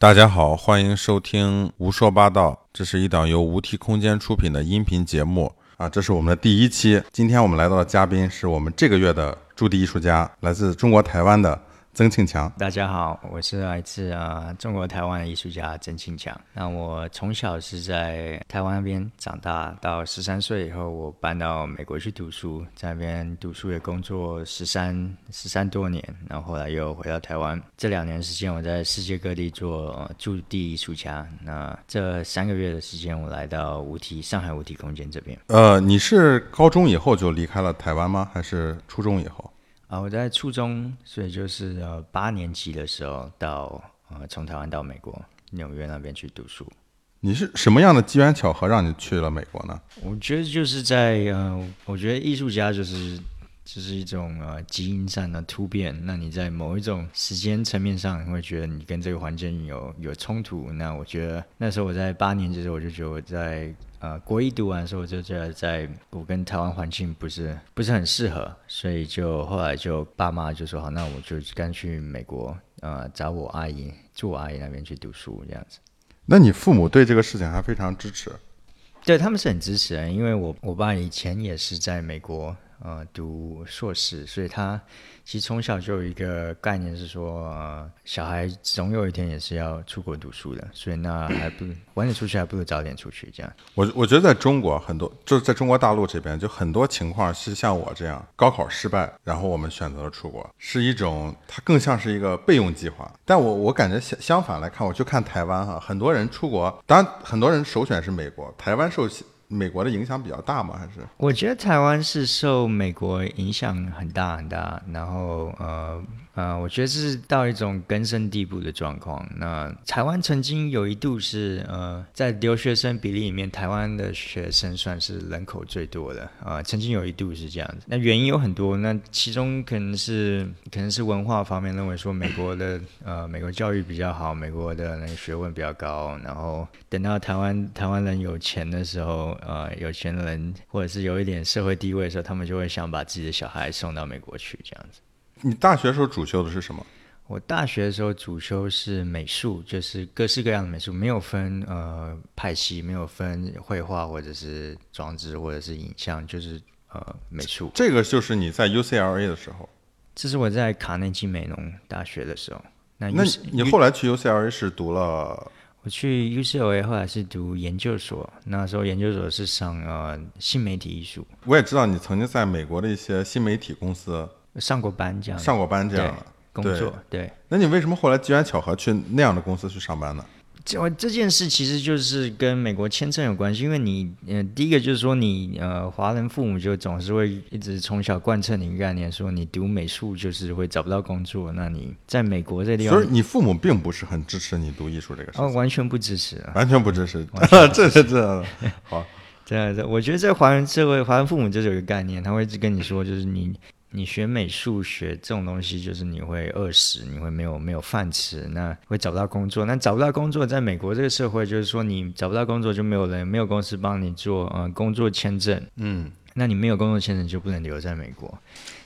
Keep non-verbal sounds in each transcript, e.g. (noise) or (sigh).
大家好，欢迎收听《无说八道》，这是一档由无题空间出品的音频节目啊，这是我们的第一期。今天我们来到的嘉宾是我们这个月的驻地艺术家，来自中国台湾的。曾庆强，大家好，我是来自啊中国台湾的艺术家曾庆强。那我从小是在台湾那边长大，到十三岁以后，我搬到美国去读书，在那边读书也工作十三十三多年，然后后来又回到台湾。这两年时间，我在世界各地做驻地艺术家。那这三个月的时间，我来到五体上海五体空间这边。呃，你是高中以后就离开了台湾吗？还是初中以后？啊，我在初中，所以就是呃八年级的时候到呃从台湾到美国纽约那边去读书。你是什么样的机缘巧合让你去了美国呢？我觉得就是在呃，我觉得艺术家就是就是一种呃基因上的突变。那你在某一种时间层面上，你会觉得你跟这个环境有有冲突。那我觉得那时候我在八年级的时候，我就觉得我在。呃，国一读完的时候，我就觉得在我跟台湾环境不是不是很适合，所以就后来就爸妈就说好，那我就干去美国，呃，找我阿姨住我阿姨那边去读书这样子。那你父母对这个事情还非常支持？对他们是很支持的，因为我我爸以前也是在美国。呃，读硕士，所以他其实从小就有一个概念是说，小孩总有一天也是要出国读书的，所以那还不晚点出去，还不如早点出去这样。我我觉得在中国很多，就是在中国大陆这边，就很多情况是像我这样，高考失败，然后我们选择了出国，是一种它更像是一个备用计划。但我我感觉相相反来看，我就看台湾哈，很多人出国，当然很多人首选是美国，台湾受。美国的影响比较大吗？还是我觉得台湾是受美国影响很大很大，然后呃。呃，我觉得是到一种根深蒂固的状况。那台湾曾经有一度是呃，在留学生比例里面，台湾的学生算是人口最多的啊。曾经有一度是这样子。那原因有很多，那其中可能是可能是文化方面认为说美国的呃美国教育比较好，美国的那个学问比较高。然后等到台湾台湾人有钱的时候，呃，有钱人或者是有一点社会地位的时候，他们就会想把自己的小孩送到美国去这样子。你大学时候主修的是什么？我大学的时候主修是美术，就是各式各样的美术，没有分呃派系，没有分绘画或者是装置或者是影像，就是呃美术。这个就是你在 UCLA 的时候。这是我在卡内基梅隆大学的时候。那那你后来去 UCLA 是读了？我去 UCLA 后来是读研究所，那时候研究所是上呃新媒体艺术。我也知道你曾经在美国的一些新媒体公司。上过班这样，上过班这样工作对。那你为什么后来机缘巧合去那样的公司去上班呢？这这件事其实就是跟美国签证有关系，因为你呃，第一个就是说你呃，华人父母就总是会一直从小贯彻你一个概念，说你读美术就是会找不到工作。那你在美国这地方，所以你父母并不是很支持你读艺术这个事，哦，完全不支持，完全不支持，这是这好，这样这，我觉得在华人社会，华人父母就是有一个概念，他会一直跟你说，就是你。你学美术学这种东西，就是你会饿死，你会没有没有饭吃，那会找不到工作。那找不到工作，在美国这个社会，就是说你找不到工作，就没有人没有公司帮你做呃工作签证。嗯，那你没有工作签证，就不能留在美国。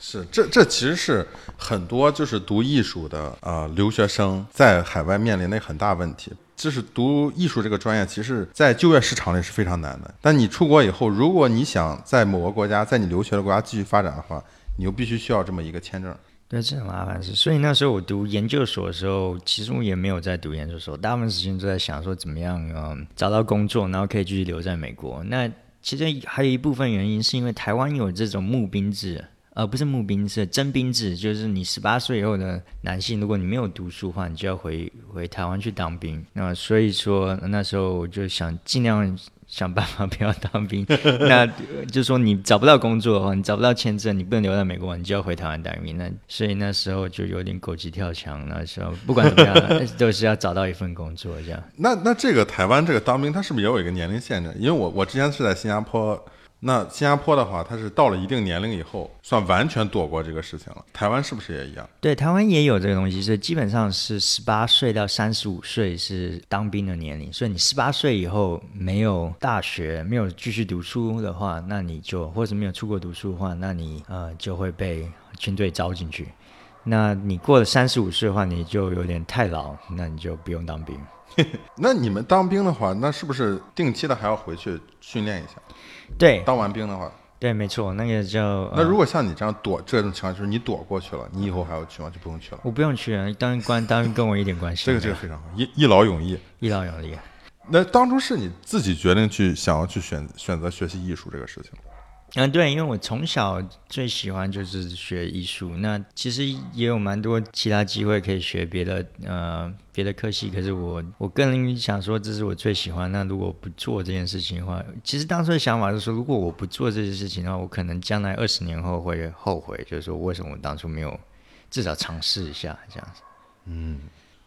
是，这这其实是很多就是读艺术的呃留学生在海外面临的很大问题。就是读艺术这个专业，其实在就业市场里是非常难的。但你出国以后，如果你想在某个国家，在你留学的国家继续发展的话，你又必须需要这么一个签证，对，这很麻烦事。所以那时候我读研究所的时候，其实我也没有在读研究所，大部分时间都在想说怎么样嗯找到工作，然后可以继续留在美国。那其实还有一部分原因是因为台湾有这种募兵制，呃，不是募兵制征兵制，就是你十八岁以后的男性，如果你没有读书的话，你就要回回台湾去当兵。那所以说那时候我就想尽量。想办法不要当兵，(laughs) 那就是说你找不到工作的话，你找不到签证，你不能留在美国，你就要回台湾当兵。那所以那时候就有点狗急跳墙，那时候不管怎么样，(laughs) 都是要找到一份工作这样。那那这个台湾这个当兵，它是不是也有一个年龄限制？因为我我之前是在新加坡。那新加坡的话，它是到了一定年龄以后，算完全躲过这个事情了。台湾是不是也一样？对，台湾也有这个东西，所以基本上是十八岁到三十五岁是当兵的年龄。所以你十八岁以后没有大学，没有继续读书的话，那你就或者没有出国读书的话，那你呃就会被军队招进去。那你过了三十五岁的话，你就有点太老，那你就不用当兵。(laughs) 那你们当兵的话，那是不是定期的还要回去训练一下？对当完兵的话，对，没错，那个叫那呃如果像你这样躲这种情况，就是你躲过去了，你以后还要去吗？就不用去了。我不用去了，当官当然跟我一点关系。(laughs) 这个这个非常好，一一劳永逸。一劳永逸。那当初是你自己决定去想要去选选择学习艺术这个事情。嗯，对，因为我从小最喜欢就是学艺术，那其实也有蛮多其他机会可以学别的呃别的科系，可是我我个人想说这是我最喜欢。那如果不做这件事情的话，其实当初的想法就是说，如果我不做这件事情的话，我可能将来二十年后会后悔，就是说为什么我当初没有至少尝试一下这样子。嗯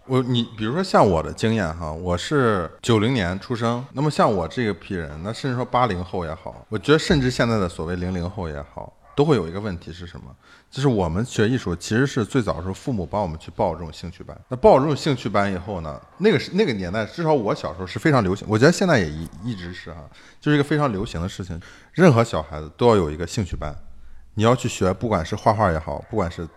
我你比如说像我的经验哈，我是九零年出生，那么像我这个批人，那甚至说八零后也好，我觉得甚至现在的所谓零零后也好，都会有一个问题是什么？就是我们学艺术其实是最早的时候父母帮我们去报这种兴趣班，那报这种兴趣班以后呢，那个是那个年代，至少我小时候是非常流行，我觉得现在也一一直是哈，就是一个非常流行的事情，任何小孩子都要有一个兴趣班，你要去学，不管是画画也好，不管是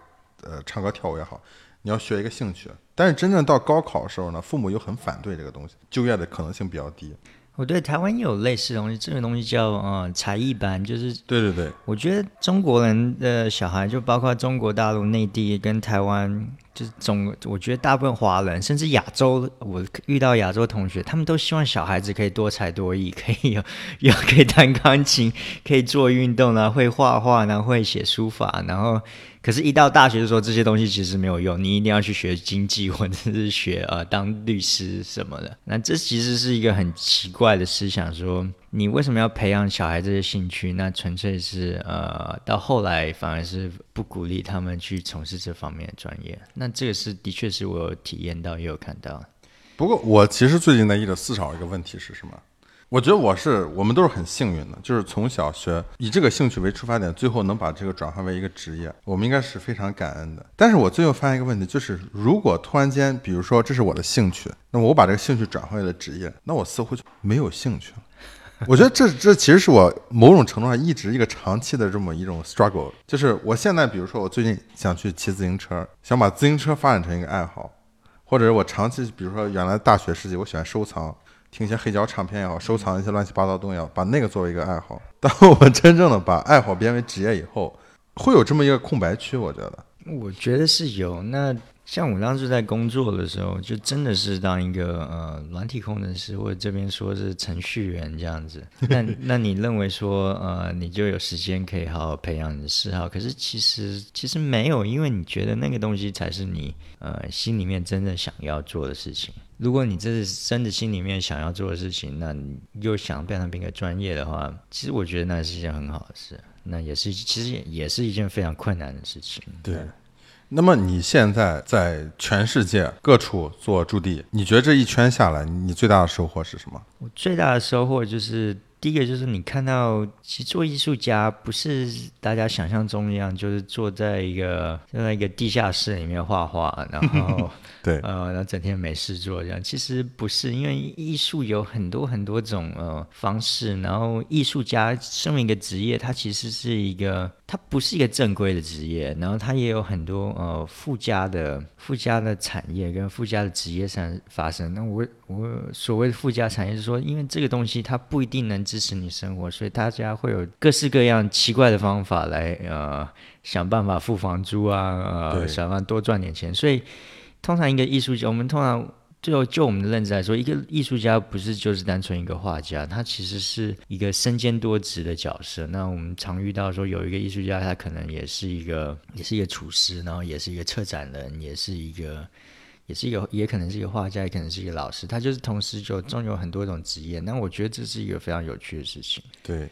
呃唱歌跳舞也好，你要学一个兴趣。但是真正到高考的时候呢，父母又很反对这个东西，就业的可能性比较低。我对台湾也有类似的东西，这个东西叫呃才艺班，就是对对对，我觉得中国人的小孩，就包括中国大陆、内地跟台湾，就是总，我觉得大部分华人，甚至亚洲，我遇到亚洲同学，他们都希望小孩子可以多才多艺，可以有有可以弹钢琴，可以做运动然后会画画，然后会写书法，然后。可是，一到大学的时候，这些东西其实没有用，你一定要去学经济，或者是学呃当律师什么的。那这其实是一个很奇怪的思想，说你为什么要培养小孩这些兴趣？那纯粹是呃，到后来反而是不鼓励他们去从事这方面的专业。那这个是的确是我有体验到，也有看到。不过我其实最近在一直思考一个问题是什么？我觉得我是我们都是很幸运的，就是从小学以这个兴趣为出发点，最后能把这个转化为一个职业，我们应该是非常感恩的。但是我最后发现一个问题，就是如果突然间，比如说这是我的兴趣，那么我把这个兴趣转化为了职业，那我似乎就没有兴趣了。(laughs) 我觉得这这其实是我某种程度上一直一个长期的这么一种 struggle，就是我现在比如说我最近想去骑自行车，想把自行车发展成一个爱好，或者是我长期比如说原来大学时期我喜欢收藏。听一些黑胶唱片也好，收藏一些乱七八糟东西也好，把那个作为一个爱好。当我真正的把爱好变为职业以后，会有这么一个空白区，我觉得。我觉得是有。那像我当时在工作的时候，就真的是当一个呃软体工程师，或者这边说是程序员这样子。那 (laughs) 那你认为说呃你就有时间可以好好培养你的嗜好？可是其实其实没有，因为你觉得那个东西才是你呃心里面真正想要做的事情。如果你这是真的心里面想要做的事情，那你又想变成一个专业的话，其实我觉得那是一件很好的事。那也是其实也也是一件非常困难的事情。对。那么你现在在全世界各处做驻地，你觉得这一圈下来，你最大的收获是什么？我最大的收获就是。第一个就是你看到，其实做艺术家不是大家想象中一样，就是坐在一个坐在一个地下室里面画画，然后 (laughs) 对，呃，然后整天没事做这样。其实不是，因为艺术有很多很多种呃方式，然后艺术家身为一个职业，它其实是一个，它不是一个正规的职业，然后它也有很多呃附加的附加的产业跟附加的职业上发生。那我我所谓的附加产业是说，因为这个东西它不一定能支持你生活，所以大家会有各式各样奇怪的方法来呃想办法付房租啊，呃想办法多赚点钱。所以通常一个艺术家，我们通常就就我们的认知来说，一个艺术家不是就是单纯一个画家，他其实是一个身兼多职的角色。那我们常遇到说有一个艺术家，他可能也是一个也是一个厨师，然后也是一个策展人，也是一个。也是一个，也可能是一个画家，也可能是一个老师，他就是同时就中有很多种职业。那我觉得这是一个非常有趣的事情。对，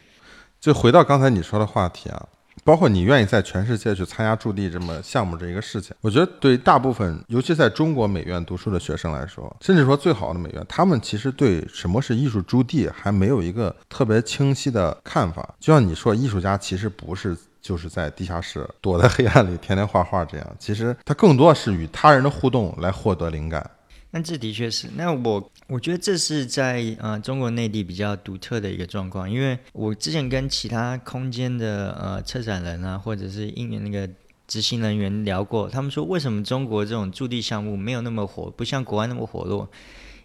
就回到刚才你说的话题啊，包括你愿意在全世界去参加驻地这么项目这一个事情，我觉得对大部分，尤其在中国美院读书的学生来说，甚至说最好的美院，他们其实对什么是艺术驻地还没有一个特别清晰的看法。就像你说，艺术家其实不是。就是在地下室躲在黑暗里天天画画，这样其实他更多是与他人的互动来获得灵感。那这的确是，那我我觉得这是在呃中国内地比较独特的一个状况，因为我之前跟其他空间的呃策展人啊，或者是应那个执行人员聊过，他们说为什么中国这种驻地项目没有那么火，不像国外那么火络？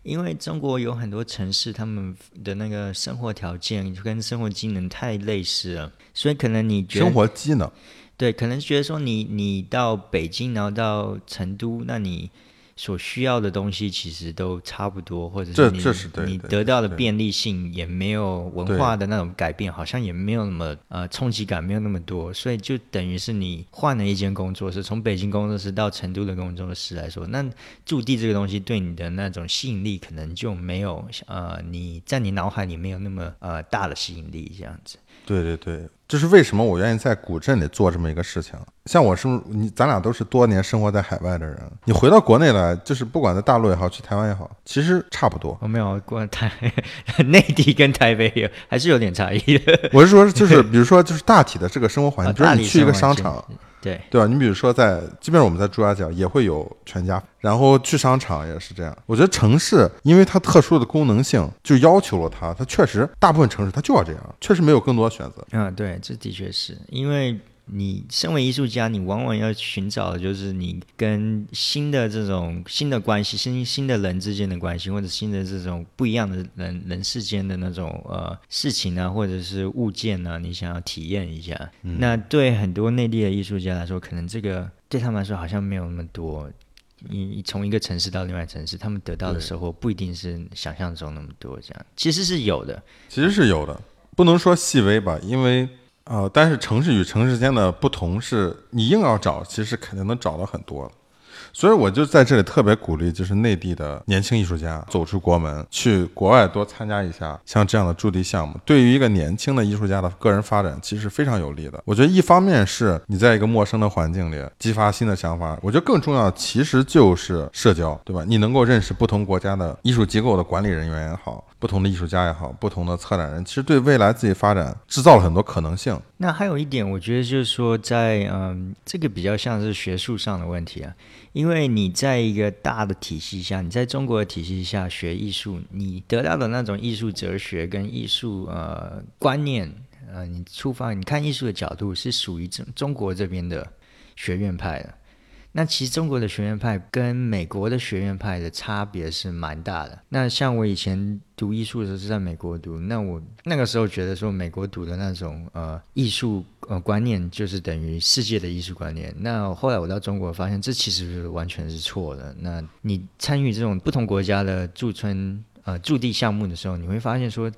因为中国有很多城市，他们的那个生活条件跟生活机能太类似了，所以可能你觉得生活机能，对，可能觉得说你你到北京，然后到成都，那你所需要的东西其实都差不多，或者是你你得到的便利性也没有文化的那种改变，好像也没有那么呃冲击感没有那么多，所以就等于是你换了一间工作室，从北京工作室到成都的工作室来说，那驻地这个东西对你的那种吸引力可能就没有呃你在你脑海里没有那么呃大的吸引力这样子。对对对，这是为什么我愿意在古镇里做这么一个事情。像我是你，咱俩都是多年生活在海外的人，你回到国内来，就是不管在大陆也好，去台湾也好，其实差不多。我、没有过台内地跟台北有还是有点差异的。(laughs) 我是说，就是比如说，就是大体的这个生活环境，比如啊大体你去一个商场，对，对吧？你比如说在，即便是我们在朱家角也会有全家，然后去商场也是这样。我觉得城市因为它特殊的功能性，就要求了它，它确实大部分城市它就要这样，确实没有更多的选择。嗯，对，这的确是因为你身为艺术家，你往往要寻找的就是你跟新的这种新的关系、新新的人之间的关系，或者新的这种不一样的人人世间的那种呃事情啊，或者是物件啊，你想要体验一下。那对很多内地的艺术家来说，可能这个对他们来说好像没有那么多。你从一个城市到另外城市，他们得到的对收获不一定是想象中那么多，这样其实是有的。其实是有的，不能说细微吧，因为呃，但是城市与城市间的不同是，你硬要找，其实肯定能找到很多。所以我就在这里特别鼓励，就是内地的年轻艺术家走出国门，去国外多参加一下像这样的驻地项目，对于一个年轻的艺术家的个人发展其实非常有利的。我觉得一方面是你在一个陌生的环境里激发新的想法，我觉得更重要其实就是社交，对吧？你能够认识不同国家的艺术机构的管理人员也好，不同的艺术家也好，不同的策展人，其实对未来自己发展制造了很多可能性。那还有一点，我觉得就是说在，嗯，这个比较像是学术上的问题啊，因为你在一个大的体系下，你在中国的体系下学艺术，你得到的那种艺术哲学跟艺术呃观念，呃，你出发你看艺术的角度是属于中中国这边的学院派的。那其实中国的学院派跟美国的学院派的差别是蛮大的。那像我以前读艺术的时候是在美国读，那我那个时候觉得说美国读的那种呃艺术呃观念就是等于世界的艺术观念。那后来我到中国发现这其实是完全是错的。那你参与这种不同国家的驻村呃驻地项目的时候，你会发现说。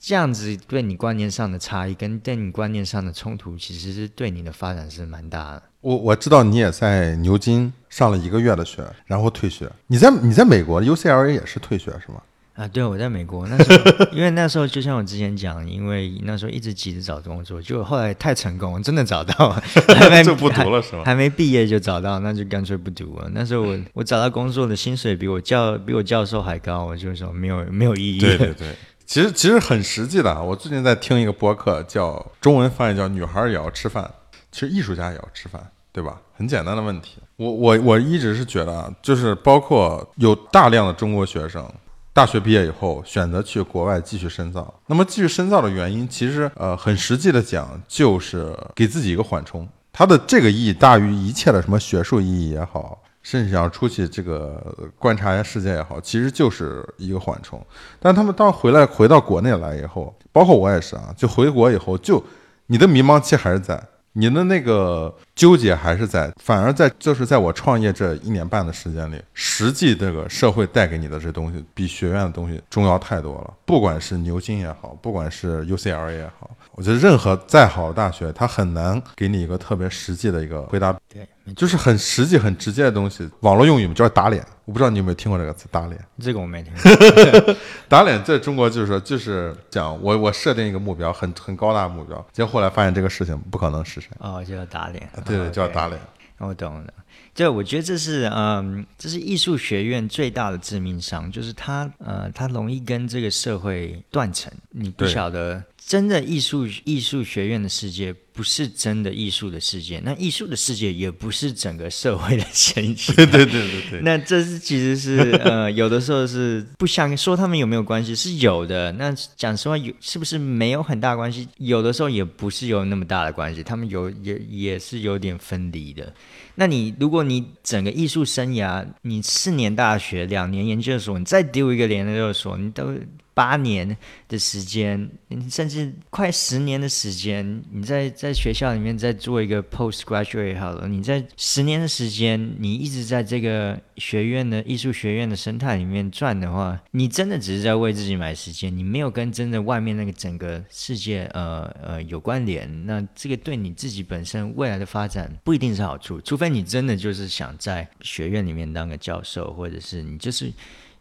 这样子对你观念上的差异跟对你观念上的冲突，其实是对你的发展是蛮大的。我我知道你也在牛津上了一个月的学，然后退学。你在你在美国 UCLA 也是退学是吗？啊，对，我在美国那时候，因为那时候就像我之前讲，因为那时候一直急着找工作，结果后来太成功，真的找到，(laughs) 还没就不读了是吗还没毕业就找到，那就干脆不读了。那时候我我找到工作的薪水比我教比我教授还高，我就说没有没有意义。对对对，其实其实很实际的啊。我最近在听一个播客，叫中文翻译叫“女孩也要吃饭”，其实艺术家也要吃饭，对吧？很简单的问题。我我我一直是觉得啊，就是包括有大量的中国学生。大学毕业以后，选择去国外继续深造。那么继续深造的原因，其实呃很实际的讲，就是给自己一个缓冲。它的这个意义大于一切的什么学术意义也好，甚至想出去这个观察一下世界也好，其实就是一个缓冲。但他们当回来回到国内来以后，包括我也是啊，就回国以后，就你的迷茫期还是在，你的那个纠结还是在，反而在就是在我创业这一年半的时间里，实际这个社会带给你的这东西，比学院的东西重要太多了。不管是牛津也好，不管是 UCLA 也好，我觉得任何再好的大学，它很难给你一个特别实际的一个回答，对，就是很实际、很直接的东西。网络用语嘛，叫打脸。我不知道你有没有听过这个词“打脸”。这个我没听 (laughs) 过。(laughs) 打脸在中国就是说，就是讲我我设定一个目标，很很高大的目标，结果后来发现这个事情不可能实现。哦，就要打脸。对对，哦叫 OK 打脸。我懂了。对，我觉得这是嗯，这是艺术学院最大的致命伤，就是它呃，它容易跟这个社会断层。你不晓得，真的艺术艺术学院的世界不是真的艺术的世界，那艺术的世界也不是整个社会的前提。(laughs) 对对对对对，那这是其实是呃，有的时候是不想说他们有没有关系，是有的。那讲实话，有是不是没有很大关系？有的时候也不是有那么大的关系，他们有也也是有点分离的。那你如果你整个艺术生涯，你四年大学，两年研究所，你再丢一个研究所，你都八年的时间，甚至快十年的时间，你在在学校里面再做一个 postgraduate 好了，你在十年的时间，你一直在这个学院的艺术学院的生态里面转的话，你真的只是在为自己买时间，你没有跟真的外面那个整个世界呃呃有关联，那这个对你自己本身未来的发展不一定是好处，除非你真的就是想在学院里面当个教授，或者是你就是。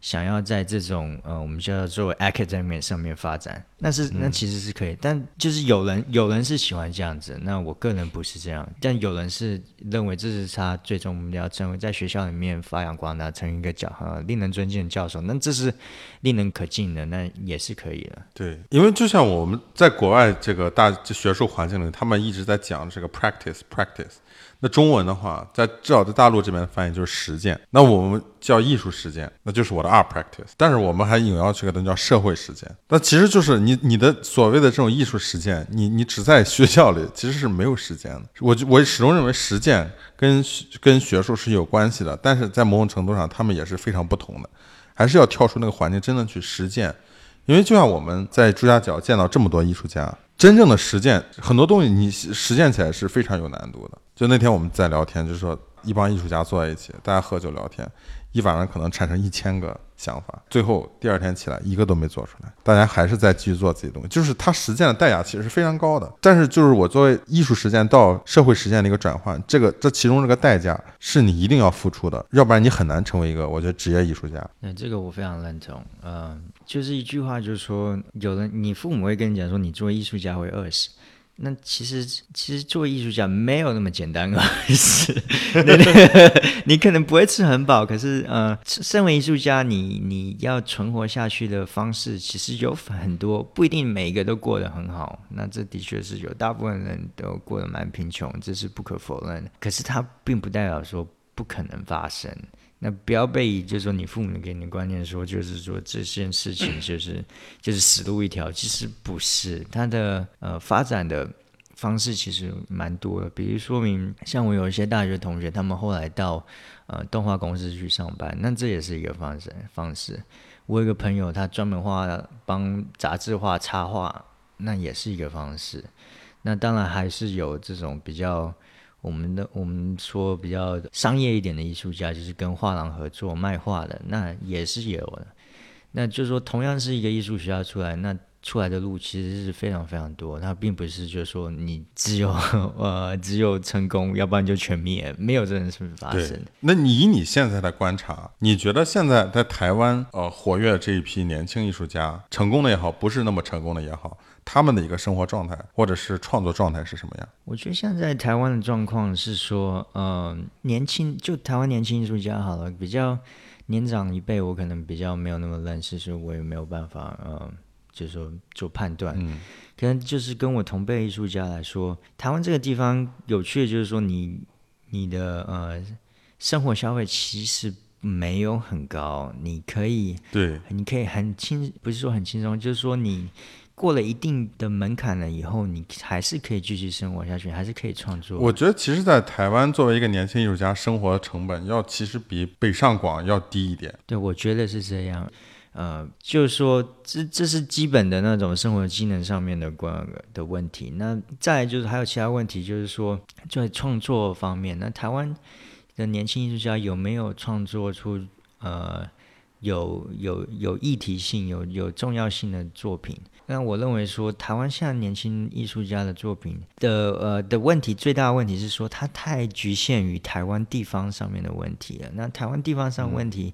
想要在这种呃，我们叫做 academic 上面发展，那是那其实是可以，但就是有人有人是喜欢这样子，那我个人不是这样，但有人是认为这是他最终目标，成为在学校里面发扬光大，成为一个教呃令人尊敬的教授，那这是令人可敬的，那也是可以的。对，因为就像我们在国外这个大这学术环境里，他们一直在讲这个 practice practice。那中文的话，在至少在大陆这边翻译就是实践。那我们叫艺术实践，那就是我的 art practice。但是我们还引要去给它叫社会实践。那其实就是你你的所谓的这种艺术实践，你你只在学校里其实是没有实践的。我就我始终认为实践跟跟学术是有关系的，但是在某种程度上，他们也是非常不同的。还是要跳出那个环境，真的去实践。因为就像我们在朱家角见到这么多艺术家，真正的实践很多东西，你实践起来是非常有难度的。就那天我们在聊天，就是说一帮艺术家坐在一起，大家喝酒聊天，一晚上可能产生一千个想法，最后第二天起来一个都没做出来，大家还是在继续做自己的东西。就是他实践的代价其实是非常高的，但是就是我作为艺术实践到社会实践的一个转换，这个这其中这个代价是你一定要付出的，要不然你很难成为一个我觉得职业艺术家。那这个我非常认同，嗯、就是一句话，就是说，有人你父母会跟你讲说，你做艺术家会饿死。那其实其实做艺术家没有那么简单啊，(laughs) 是，(laughs) 你可能不会吃很饱，可是呃，身为艺术家，你你要存活下去的方式其实有很多，不一定每一个都过得很好。那这的确是有，大部分人都过得蛮贫穷，这是不可否认的。可是它并不代表说不可能发生。那不要被就是说你父母给你的观念说，就是说这件事情 (clears throat) 就是就是死路一条，其实不是，它的呃发展的方式其实蛮多的。比如说明，像我有一些大学同学，他们后来到呃动画公司去上班，那这也是一个方式方式。我有一个朋友，他专门画帮杂志画插画，那也是一个方式。那当然还是有这种比较。我们的我们说比较商业一点的艺术家，就是跟画廊合作卖画的，那也是有的。那就是说，同样是一个艺术学校出来，那出来的路其实是非常非常多。它并不是就是说你只有呃只有成功，要不然就全灭，没有这件事发生。，那你以你现在的观察，你觉得现在在台湾呃活跃这一批年轻艺术家，成功的也好，不是那么成功的也好，他们的一个生活状态或者是创作状态是什么样？我觉得现在台湾的状况是说，呃，年轻就台湾年轻艺术家好了，比较年长一辈，我可能比较没有那么认识，所以我也没有办法，呃，就是说做判断。嗯，可能就是跟我同辈艺术家来说，台湾这个地方有趣的就是说你，你的呃生活消费其实没有很高，你可以对，你可以很轻，不是说很轻松，就是说你过了一定的门槛了以后，你还是可以继续生活下去，还是可以创作。我觉得其实，在台湾作为一个年轻艺术家，生活成本要其实比北上广要低一点。对，我觉得是这样。呃，就是说，这这是基本的那种生活技能上面的关的问题。那再就是还有其他问题，就是说在创作方面，那台湾的年轻艺术家有没有创作出呃有有有议题性、有有重要性的作品？那我认为说，台湾现在年轻艺术家的作品的呃的问题，最大的问题是说，它太局限于台湾地方上面的问题了。那台湾地方上问题。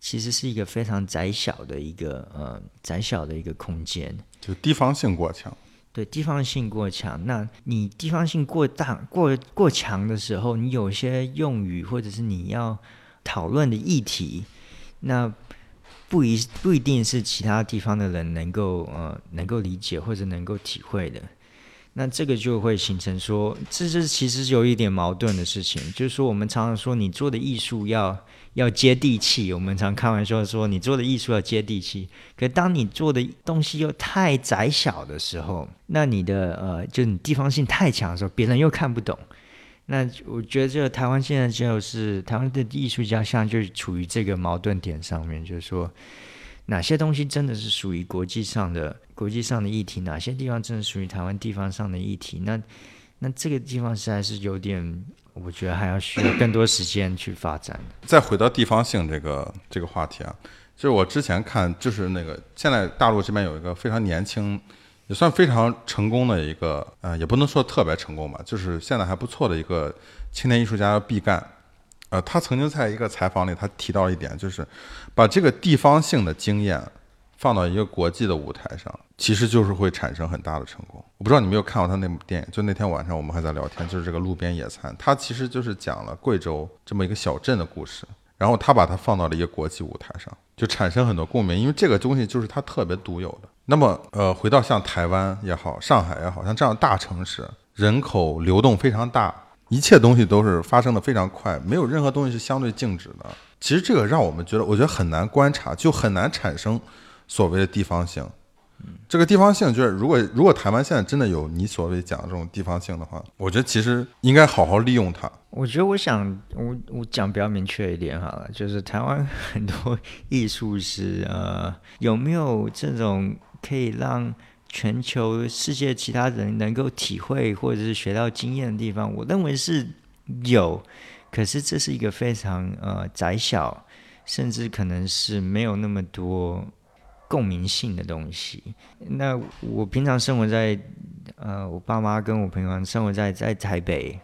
其实是一个非常窄小的一个呃窄小的一个空间，就地方性过强。对，地方性过强。那你地方性过大、过过强的时候，你有些用语或者是你要讨论的议题，那不一不一定是其他地方的人能够呃能够理解或者能够体会的。那这个就会形成说，这是其实是有一点矛盾的事情，就是说我们常常说你做的艺术要要接地气，我们常开玩笑说你做的艺术要接地气，可当你做的东西又太窄小的时候，那你的呃，就你地方性太强的时候，别人又看不懂。那我觉得这个台湾现在就是台湾的艺术家，现在就处于这个矛盾点上面，就是说。哪些东西真的是属于国际上的国际上的议题？哪些地方真的属于台湾地方上的议题？那那这个地方实在是有点，我觉得还要需要更多时间去发展。再回到地方性这个这个话题啊，就是我之前看，就是那个现在大陆这边有一个非常年轻，也算非常成功的一个，呃，也不能说特别成功吧，就是现在还不错的一个青年艺术家毕赣。呃，他曾经在一个采访里，他提到一点，就是把这个地方性的经验放到一个国际的舞台上，其实就是会产生很大的成功。我不知道你没有看过他那部电影，就那天晚上我们还在聊天，就是这个路边野餐，他其实就是讲了贵州这么一个小镇的故事，然后他把它放到了一个国际舞台上，就产生很多共鸣，因为这个东西就是他特别独有的。那么，呃，回到像台湾也好，上海也好像这样大城市，人口流动非常大。一切东西都是发生的非常快，没有任何东西是相对静止的。其实这个让我们觉得，我觉得很难观察，就很难产生所谓的地方性。这个地方性就是，如果如果台湾现在真的有你所谓讲的这种地方性的话，我觉得其实应该好好利用它。我觉得我想我我讲比较明确一点好了，就是台湾 (laughs) 很多艺术是呃有没有这种可以让。全球世界其他人能够体会或者是学到经验的地方，我认为是有，可是这是一个非常呃窄小，甚至可能是没有那么多共鸣性的东西。那我平常生活在呃，我爸妈跟我朋友生活在在台北，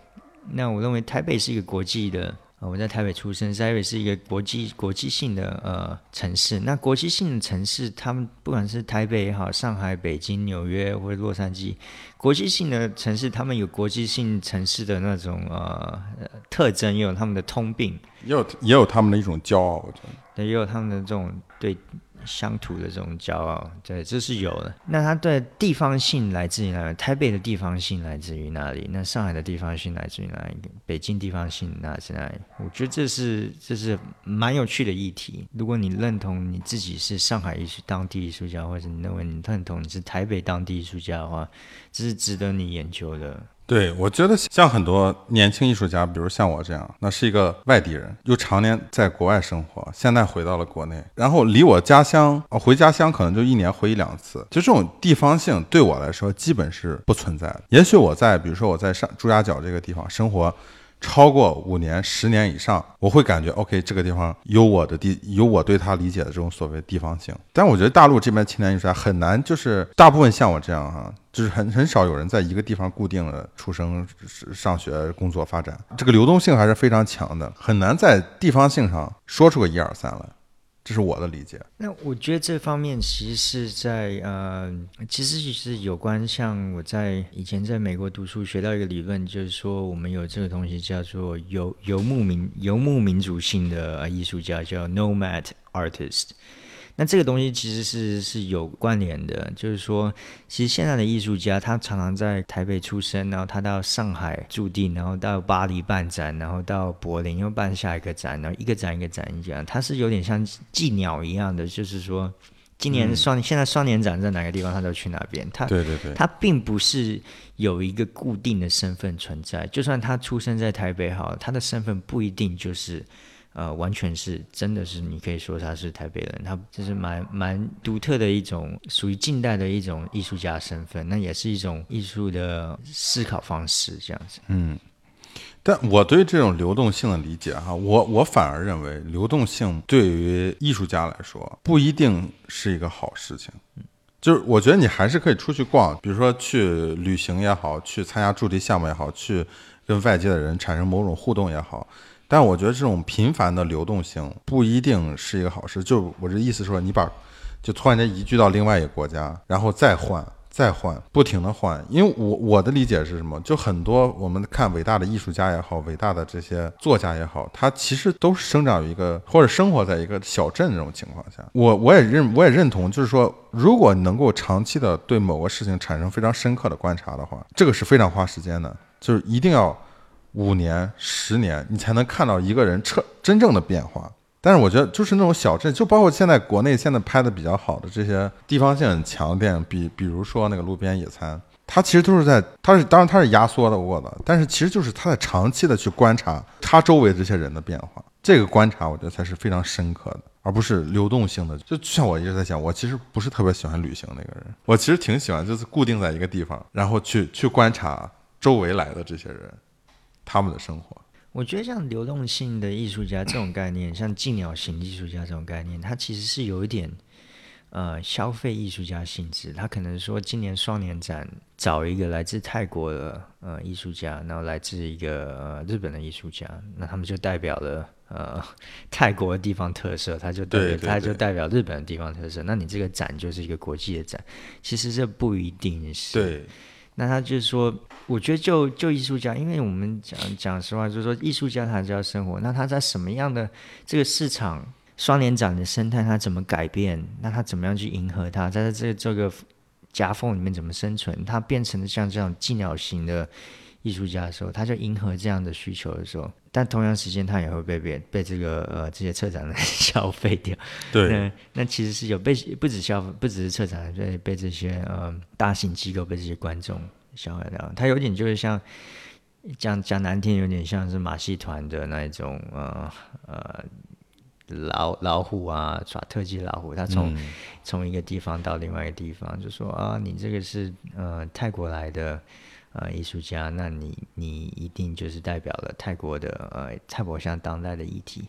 那我认为台北是一个国际的。我在台北出生，台北是一个国际国际性的呃城市。那国际性的城市，他们不管是台北也好，上海、北京、纽约或者洛杉矶，国际性的城市，他们有国际性城市的那种呃特征，也有他们的通病，也有也有他们的一种骄傲，我觉得，对，也有他们的这种对。乡土的这种骄傲，对，这是有的。那它的地方性来自于哪里？台北的地方性来自于哪里？那上海的地方性来自于哪里？北京地方性来自哪里？我觉得这是这是蛮有趣的议题。如果你认同你自己是上海艺术当地艺术家，或者你认为你认同你是台北当地艺术家的话，这是值得你研究的。对，我觉得像很多年轻艺术家，比如像我这样，那是一个外地人，又常年在国外生活，现在回到了国内，然后离我家乡，回家乡可能就一年回一两次，就这种地方性对我来说基本是不存在的。也许我在，比如说我在上朱家角这个地方生活。超过五年、十年以上，我会感觉 OK，这个地方有我的地，有我对他理解的这种所谓地方性。但我觉得大陆这边青年艺术家很难，就是大部分像我这样哈，就是很很少有人在一个地方固定的出生、上学、工作、发展，这个流动性还是非常强的，很难在地方性上说出个一二三来。这是我的理解。那我觉得这方面其实是在呃，其实就是有关像我在以前在美国读书学到一个理论，就是说我们有这个东西叫做游游牧民游牧民族性的艺术家，叫 nomad artist。那这个东西其实是是有关联的，就是说，其实现在的艺术家他常常在台北出生，然后他到上海驻地，然后到巴黎办展，然后到柏林又办下一个展，然后一个展一个展一样，他是有点像寄鸟一样的，就是说，今年双现在双年展在哪个地方，他都去哪边。他对对对，他并不是有一个固定的身份存在，就算他出生在台北好，他的身份不一定就是。呃，完全是，真的是，你可以说他是台北人，他就是蛮蛮独特的一种，属于近代的一种艺术家身份，那也是一种艺术的思考方式，这样子。嗯，但我对这种流动性的理解哈，我我反而认为流动性对于艺术家来说不一定是一个好事情。就是我觉得你还是可以出去逛，比如说去旅行也好，去参加驻地项目也好，去跟外界的人产生某种互动也好。但我觉得这种频繁的流动性不一定是一个好事。就我这意思说，你把就突然间移居到另外一个国家，然后再换，再换，不停的换。因为我我的理解是什么？就很多我们看伟大的艺术家也好，伟大的这些作家也好，他其实都是生长于一个或者生活在一个小镇这种情况下。我我也认我也认同，就是说，如果能够长期的对某个事情产生非常深刻的观察的话，这个是非常花时间的，就是一定要五年、十年，你才能看到一个人彻真正的变化。但是我觉得，就是那种小镇，就包括现在国内现在拍的比较好的这些地方性很强的电影，比比如说那个路边野餐，它其实都是在，它是当然它是压缩的过的，但是其实就是他在长期的去观察他周围这些人的变化，这个观察我觉得才是非常深刻的，而不是流动性的。就像我一直在讲，我其实不是特别喜欢旅行那个人，我其实挺喜欢就是固定在一个地方，然后去去观察周围来的这些人，他们的生活。我觉得像流动性的艺术家这种概念，(coughs) 像静鸟型艺术家这种概念，它其实是有一点呃消费艺术家性质。他可能说今年双年展找一个来自泰国的呃艺术家，然后来自一个呃日本的艺术家，那他们就代表了呃 (laughs) 泰国的地方特色，他就代表他就代表日本的地方特色。那你这个展就是一个国际的展，其实这不一定是。对。那他就是说，我觉得就就艺术家，因为我们讲讲实话，就是说艺术家他就要生活。那他在什么样的这个市场双年展的生态，他怎么改变？那他怎么样去迎合他？在这这个夹缝里面怎么生存？他变成了像这样寂鸟型的艺术家的时候，他就迎合这样的需求的时候，(laughs) 但同样时间他也会被别被这个呃这些策展人消费掉。对，那那其实是有被不止消费，不只是策展人，被被这些呃大型机构被这些观众消费掉。他有点就是像讲讲难听，有点像是马戏团的那一种呃呃老老虎啊耍特技老虎，他从从一个地方到另外一个地方，就说啊你这个是呃泰国来的。呃，艺术家，那你你一定就是代表了泰国的呃泰国像当代的议题，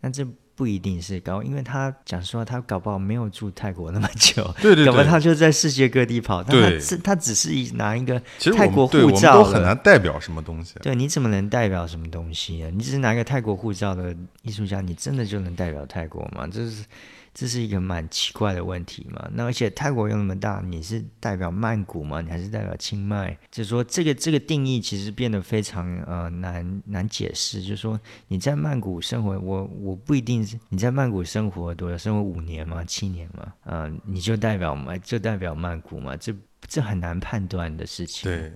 那这不一定是高，因为他讲说他搞不好没有住泰国那么久，(laughs) 对对对，搞不好他就在世界各地跑，他是他只是拿一个泰国护照，都很难代表什么东西。对，你怎么能代表什么东西啊？你只是拿一个泰国护照的艺术家，你真的就能代表泰国吗？这是。这是一个蛮奇怪的问题嘛？那而且泰国又那么大，你是代表曼谷吗？你还是代表清迈？就是说，这个这个定义其实变得非常呃难难解释。就是说，你在曼谷生活，我我不一定是你在曼谷生活多少，生活五年吗？七年吗？嗯，你就代表嘛？就代表曼谷嘛？这这很难判断的事情。对，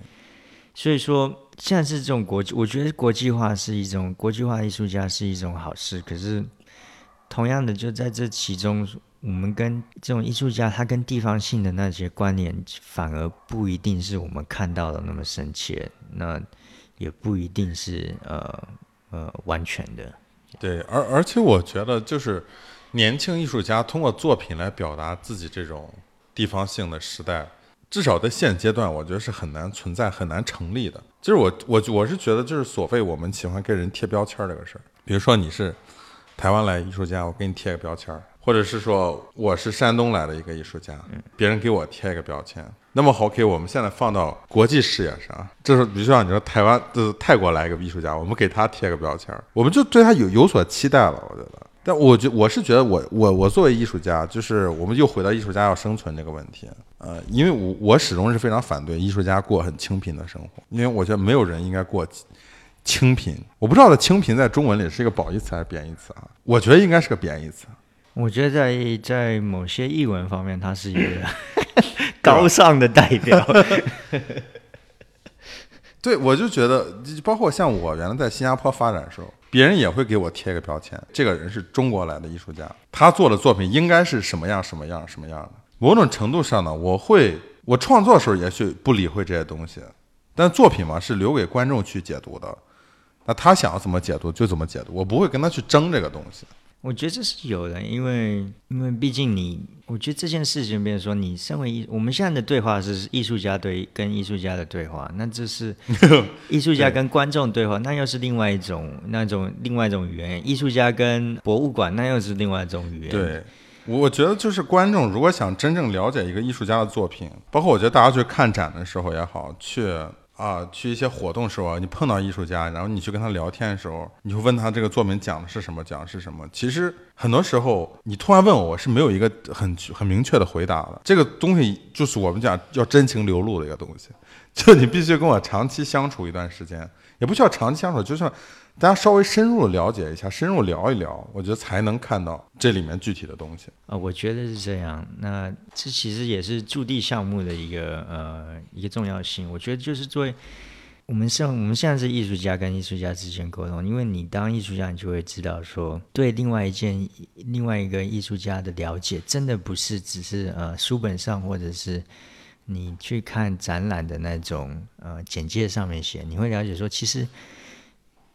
所以说现在是这种国际，我觉得国际化是一种国际化艺术家是一种好事，可是。同样的，就在这其中，我们跟这种艺术家，他跟地方性的那些关联，反而不一定是我们看到的那么深切，那也不一定是呃呃完全的。对，而而且我觉得，就是年轻艺术家通过作品来表达自己这种地方性的时代，至少在现阶段，我觉得是很难存在、很难成立的。就是我我我是觉得，就是所谓我们喜欢给人贴标签这个事儿，比如说你是。台湾来艺术家，我给你贴个标签儿，或者是说我是山东来的一个艺术家，别人给我贴一个标签。那么好，OK，我们现在放到国际视野上，就是比如说你说台湾就是泰国来一个艺术家，我们给他贴个标签，我们就对他有有所期待了。我觉得，但我觉我是觉得我我我作为艺术家，就是我们又回到艺术家要生存这个问题。呃，因为我我始终是非常反对艺术家过很清贫的生活，因为我觉得没有人应该过。清贫，我不知道的清贫在中文里是一个褒义词还是贬义词啊？我觉得应该是个贬义词。我觉得在在某些译文方面，它是一个 (laughs) 高尚的代表。(laughs) 对，我就觉得，包括像我原来在新加坡发展的时候，别人也会给我贴一个标签，这个人是中国来的艺术家，他做的作品应该是什么样什么样什么样的。某种程度上呢，我会我创作的时候也许不理会这些东西，但作品嘛是留给观众去解读的。那他想要怎么解读就怎么解读，我不会跟他去争这个东西。我觉得这是有的，因为因为毕竟你，我觉得这件事情，比如说你身为艺，我们现在的对话是艺术家对跟艺术家的对话，那这是 (laughs) 艺术家跟观众对话，那又是另外一种那种另外一种语言。艺术家跟博物馆那又是另外一种语言。对，我觉得就是观众如果想真正了解一个艺术家的作品，包括我觉得大家去看展的时候也好，去。啊，去一些活动时候啊，你碰到艺术家，然后你去跟他聊天的时候，你会问他这个作品讲的是什么，讲的是什么。其实很多时候，你突然问我，我是没有一个很很明确的回答的。这个东西就是我们讲要真情流露的一个东西，就你必须跟我长期相处一段时间，也不需要长期相处，就像大家稍微深入了解一下，深入聊一聊，我觉得才能看到这里面具体的东西。啊、我觉得是这样。那这其实也是驻地项目的一个呃一个重要性。我觉得就是作为我们像我们现在是艺术家跟艺术家之间沟通，因为你当艺术家，你就会知道说，对另外一件另外一个艺术家的了解，真的不是只是呃书本上或者是你去看展览的那种呃简介上面写，你会了解说，其实。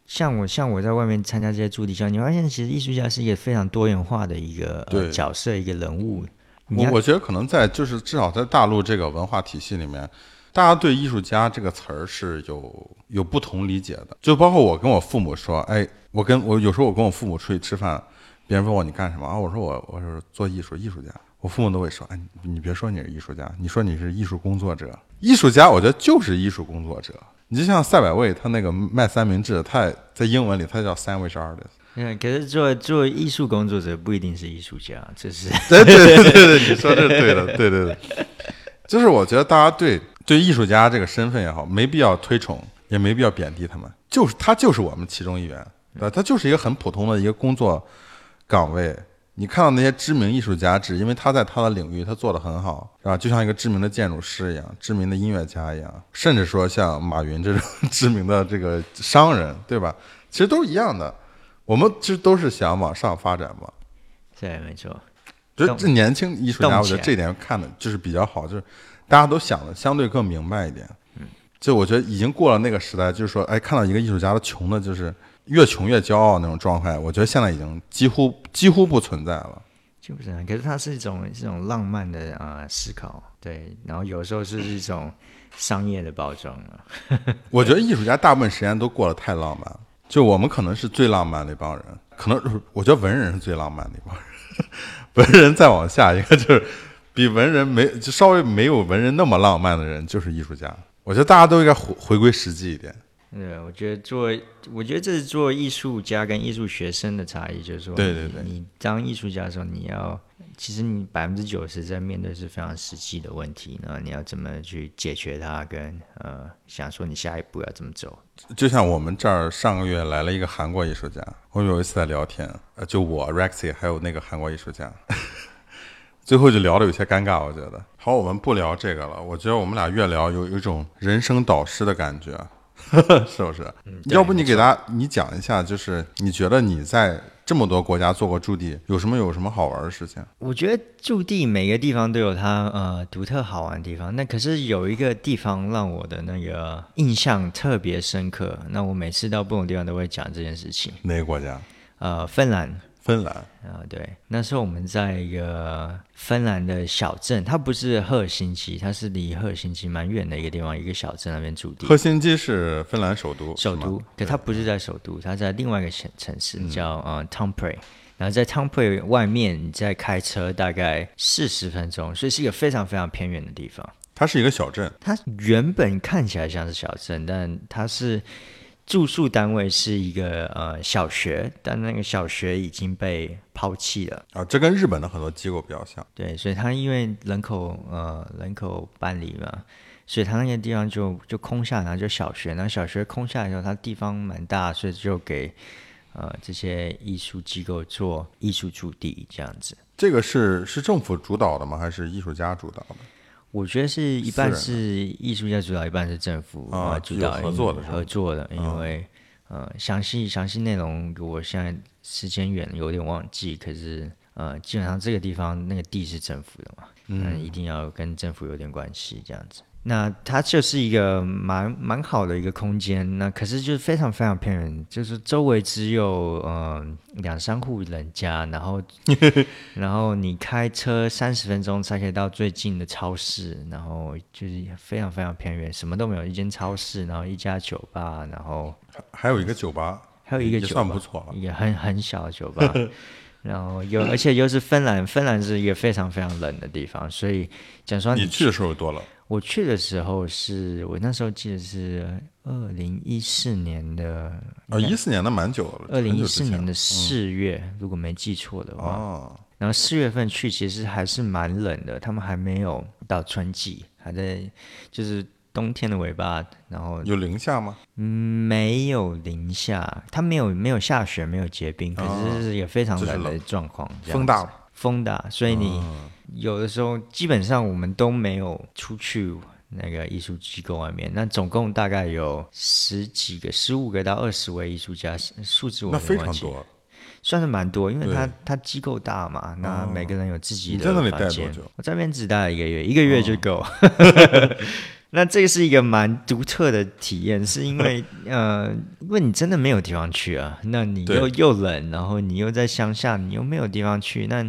像我像我在外面参加这些驻地校，你发现其实艺术家是一个非常多元化的一个、呃、角色，一个人物。我我觉得可能在就是至少在大陆这个文化体系里面，大家对艺术家这个词儿是有有不同理解的。就包括我跟我父母说，哎，我跟我有时候我跟我父母出去吃饭，别人问我你干什么啊？我说我我是做艺术艺术家。我父母都会说，哎，你你别说你是艺术家，你说你是艺术工作者。艺术家，我觉得就是艺术工作者。你就像赛百味，他那个卖三明治，他也在英文里他叫 sandwich artist。嗯，可是做做艺术工作者不一定是艺术家，这是对对对对对，(laughs) 你说这是对的，对对对，就是我觉得大家对对艺术家这个身份也好，没必要推崇，也没必要贬低他们，就是他就是我们其中一员，对吧？他就是一个很普通的一个工作岗位。你看到那些知名艺术家，只因为他在他的领域他做得很好，是吧？就像一个知名的建筑师一样，知名的音乐家一样，甚至说像马云这种知名的这个商人，对吧？其实都是一样的。我们其实都是想往上发展嘛。对，没错。就动这年轻艺术家，我觉得这一点看的就是比较好，就是大家都想的相对更明白一点。嗯，就我觉得已经过了那个时代，就是说，哎，看到一个艺术家的穷的，就是越穷越骄傲那种状态，我觉得现在已经几乎几乎不存在了。就不是，可是它是一种是一种浪漫的啊、呃思考，对，然后有时候是一种商业的包装啊。(laughs) 我觉得艺术家大部分时间都过得太浪漫了，就我们可能是最浪漫的一帮人，可能我觉得文人是最浪漫的一帮人，(laughs) 文人再往下一个就是比文人没就稍微没有文人那么浪漫的人就是艺术家。我觉得大家都应该回回归实际一点。对，我觉得做，我觉得这是做艺术家跟艺术学生的差异，就是说，对对对你你当艺术家的时候，你要，其实你百分之九十在面对是非常实际的问题，那你要怎么去解决它，跟呃，想说你下一步要怎么走。就像我们这儿上个月来了一个韩国艺术家，我们有一次在聊天，呃，就我 Rexy 还有那个韩国艺术家，(laughs) 最后就聊的有些尴尬，我觉得。好，我们不聊这个了，我觉得我们俩越聊有有一种人生导师的感觉，(laughs) 是不是？嗯要不你给大家你讲一下，就是你觉得你在这么多国家做过驻地，有什么有什么好玩的事情？我觉得驻地每个地方都有它呃独特好玩的地方，那可是有一个地方让我的那个印象特别深刻，那我每次到不同地方都会讲这件事情。哪个国家？呃，芬兰，芬兰。啊、对，那时候我们在一个芬兰的小镇，它不是赫尔辛基，它是离赫尔辛基蛮远的一个地方，一个小镇那边驻地。赫辛基是芬兰首都，首都是吗，嗯可它不是在首都，它在另外一个城城市叫呃 Tampere。然后在 Tampere 外面，你再开车大概四十分钟，所以是一个非常非常偏远的地方。它是一个小镇，它原本看起来像是小镇，但它是住宿单位是一个呃小学，但那个小学已经被抛弃了。啊，这跟日本的很多机构比较像。对，所以它因为人口呃人口搬离嘛，所以它那个地方就就空下来，然后就小学，然后小学空下来以后，它地方蛮大，所以就给呃这些艺术机构做艺术驻地这样子。这个是是政府主导的吗？还是艺术家主导的？我觉得是一半是艺术家主导，一半是政府啊呃主导，合作的合作的，因啊。为呃详细详细内容我现在时间远有点忘记，可是呃基本上这个地方那个地是政府的嘛，嗯，一定要跟政府有点关系这样子。那它就是一个蛮蛮好的一个空间，那可是就是非常非常偏远，就是周围只有呃两三户人家，然后 (laughs) 然后你开车三十分钟才可以到最近的超市，然后就是非常非常偏远，什么都没有，一间超市，然后一家酒吧，然后还还有一个酒吧，还有一个酒吧，算不错了。也很很小的酒吧，(laughs) 然后又而且又是芬兰，芬兰是一个非常非常冷的地方，所以讲说你去的时候有多冷？我去的时候是我那时候记得是二零一四年的，哦，一四年的蛮久了，二零一四年的四月，如果没记错的话。哦，然后四月份去其实还是蛮冷的，他们还没有到春季，还在就是冬天的尾巴，然后有零下吗？嗯没有零下，它没有没有下雪，没有结冰，可是是也非常冷的状况，风大了，风大，所以你嗯有的时候基本上我们都没有出去那个艺术机构外面，那总共大概有十几个、十五个到二十位艺术家，数字我非常多。算是蛮多，因为对。它它机构大嘛，那每个人有自己的你在那里待房间。多久？哦我在那边只待了一个月，一个月就够。(laughs) 那这个是一个蛮独特的体验，是因为 (laughs) 呃，因为你真的没有地方去啊，那你又又冷，然后你又在乡下，你又没有地方去，那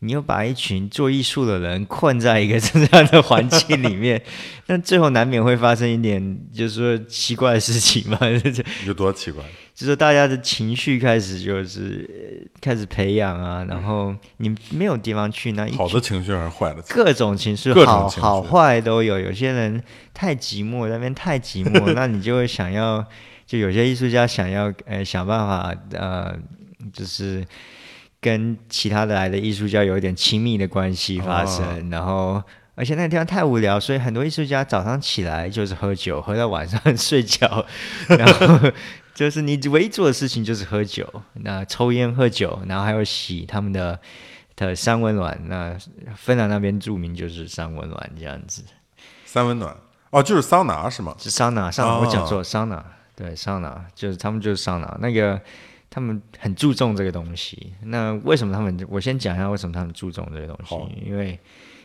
你又把一群做艺术的人困在一个 (laughs) 这样的环境里面，(laughs) 那最后难免会发生一点就是说奇怪的事情嘛，(laughs) 就是有多奇怪？就是大家的情绪开始就是呃开始培养啊，然后你没有地方去，那一好的情绪还是坏的？各种情绪好好坏都有。有些人太寂寞，那边太寂寞，那你就会想要，就有些艺术家想要呃想办法呃，就是跟其他的来的艺术家有一点亲密的关系发生，哦然后。而且那个地方太无聊，所以很多艺术家早上起来就是喝酒，喝到晚上睡觉，(laughs) 然后就是你唯一做的事情就是喝酒，那抽烟喝酒，然后还有洗他们的的三温暖。那芬兰那边著名就是三温暖这样子，三温暖哦，就是桑拿是吗？是桑拿，桑拿、哦我讲错，桑拿对桑拿就是他们就是桑拿那个。他们很注重这个东西，那为什么他们？我先讲一下为什么他们注重这个东好西，因为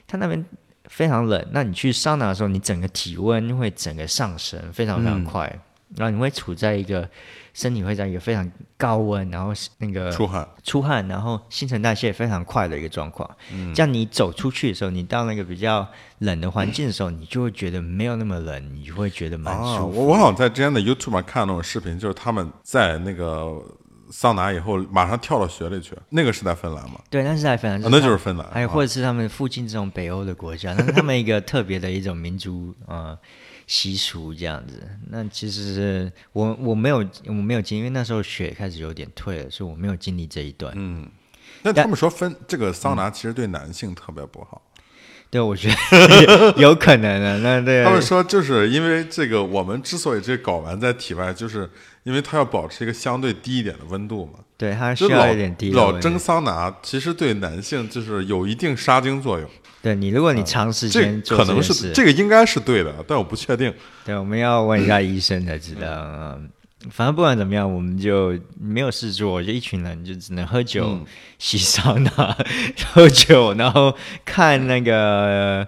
他那边非常冷，那你去桑拿的时候，你整个体温会整个上升，非常非常嗯快，然后你会处在一个身体会在一个非常高温，然后那个出汗，出汗，然后新陈代谢非常快的一个状况。嗯这样你走出去的时候，你到那个比较冷的环境的时候，你就会觉得没有那么冷，你就会觉得蛮啊，舒服。我我好像在之前的 YouTube 上看那种视频，就是他们在那个桑拿以后马上跳到雪里去，那个是在芬兰吗？对，那是在芬兰，啊，那就是芬兰。还有或者是他们附近这种北欧的国家，那是他们一个特别的一种民族呃习俗这样子。那其实是我我没有我没有经历，因为那时候雪开始有点退了，所以我没有经历这一段。嗯，那他们说芬这个桑拿其实对男性特别不好。对，我觉得 (laughs) 有可能的。那对他们说，就是因为这个，我们之所以这睾丸在体外，就是因为它要保持一个相对低一点的温度嘛。对它需要一点低老蒸桑拿，其实对男性就是有一定杀精作用。对你，如果你长时这间做可能是这个应该是对的，但我不确定。对，我们要问一下医生才知道。嗯，反正不管怎么样，我们就没有事做，就一群人就只能喝酒、嗯洗桑拿、喝酒，然后看那个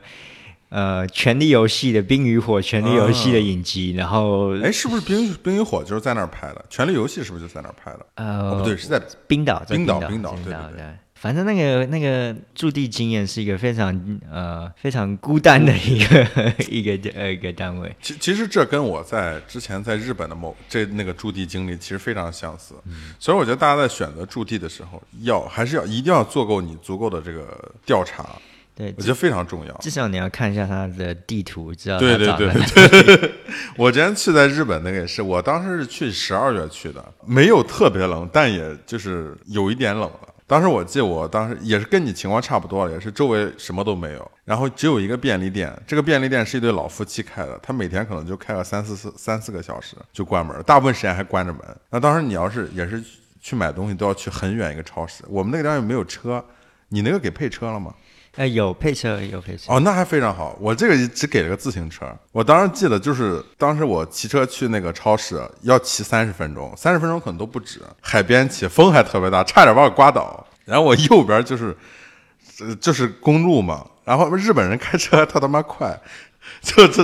呃《权力游戏》的《冰与火》《权力游戏》的影集，然后哎，是不是《冰与冰与火》就是在那儿拍的？《权力游戏》是不是就在那儿拍的？呃、哦，不对，是在冰岛，在冰岛冰冰岛对岛对对反正那个那个驻地经验是一个非常呃非常孤单的一个 (laughs) 一个呃一个单位。其其实这跟我在之前在日本的某这那个驻地经历其实非常相似，所以我觉得大家在选择驻地的时候，要还是要一定要做够你足够的这个调查，对，我觉得非常重要。至少你要看一下它的地图，知道对对对对，(laughs) 我之前去在日本那个也是，我当时是去十二月去的，没有特别冷，但也就是有一点冷了。当时我记我当时也是跟你情况差不多，也是周围什么都没有，然后只有一个便利店。这个便利店是一对老夫妻开的，他每天可能就开个三四四三四个小时就关门，大部分时间还关着门。那当时你要是也是去买东西，都要去很远一个超市。我们那个地方又没有车，你那个给配车了吗？呃，有配车，有配车。哦，那还非常好。我这个只给了个自行车。我当时记得，就是当时我骑车去那个超市，要骑三十分钟，三十分钟可能都不止。海边骑，风还特别大，差点把我刮倒。然后我右边就是，呃，(laughs) 就是公路嘛。然后日本人开车特他妈快，(laughs) 就这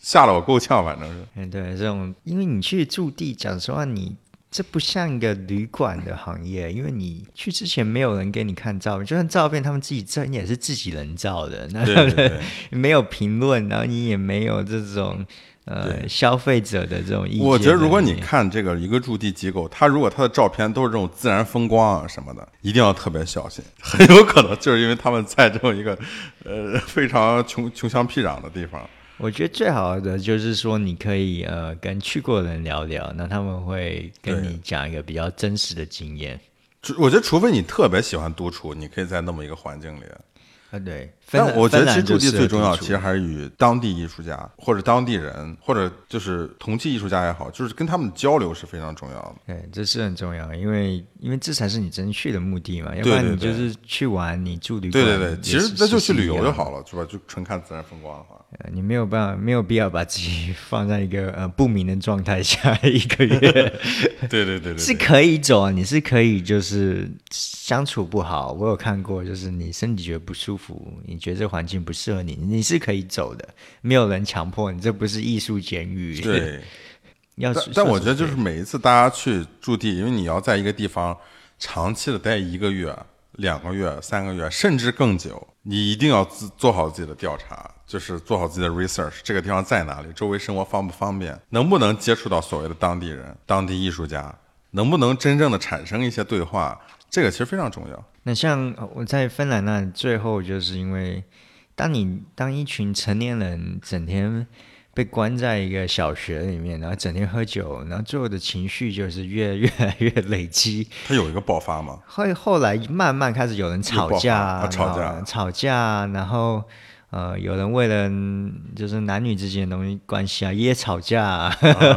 吓得我够呛，反正是。嗯，对，这种，因为你去驻地，讲实话，你这不像一个旅馆的行业，因为你去之前没有人给你看照片，就算照片他们自己照也是自己人照的，那对对对，没有评论，然后你也没有这种呃消费者的这种意见。我觉得如果你看这个一个驻地机构，他如果他的照片都是这种自然风光啊什么的，一定要特别小心，(laughs) 很有可能就是因为他们在这么一个呃非常穷穷乡僻壤的地方。我觉得最好的就是说，你可以呃跟去过的人聊聊，那他们会跟你讲一个比较真实的经验。我觉得，除非你特别喜欢独处，你可以在那么一个环境里。啊，对。但我觉得，其实驻地最重要，其实还是与当地艺术家或者当地人，或者就是同期艺术家也好，就是跟他们交流是非常重要的。对，这是很重要，因为因为这才是你真去的目的嘛。要不然你就是去玩，你住旅馆。对对对，其实那就去旅游就好了，是吧？就纯看自然风光的话。呃，你没有办法，没有必要把自己 (laughs) 放在一个呃不明的状态下一个月。对对对对，是可以走啊，你是可以就是相处不好，我有看过，就是你身体觉得不舒服，你觉得这环境不适合你，你是可以走的，没有人强迫你，这不是艺术监狱。对，(laughs) 要但我觉得就是每一次大家去驻地，因为你要在一个地方长期的待一个月、两个月、三个月，甚至更久，你一定要自做好自己的调查。就是做好自己的 research，这个地方在哪里？周围生活方不方便？能不能接触到所谓的当地人、当地艺术家？能不能真正的产生一些对话？这个其实非常重要。那像我在芬兰那最后，就是因为当你当一群成年人整天被关在一个小学里面，然后整天喝酒，然后最后的情绪就是越越来越累积。他有一个爆发吗？后后来慢慢开始有人吵架，吵架，吵架，然后。呃，有人为了就是男女之间的东西关系啊，也吵架，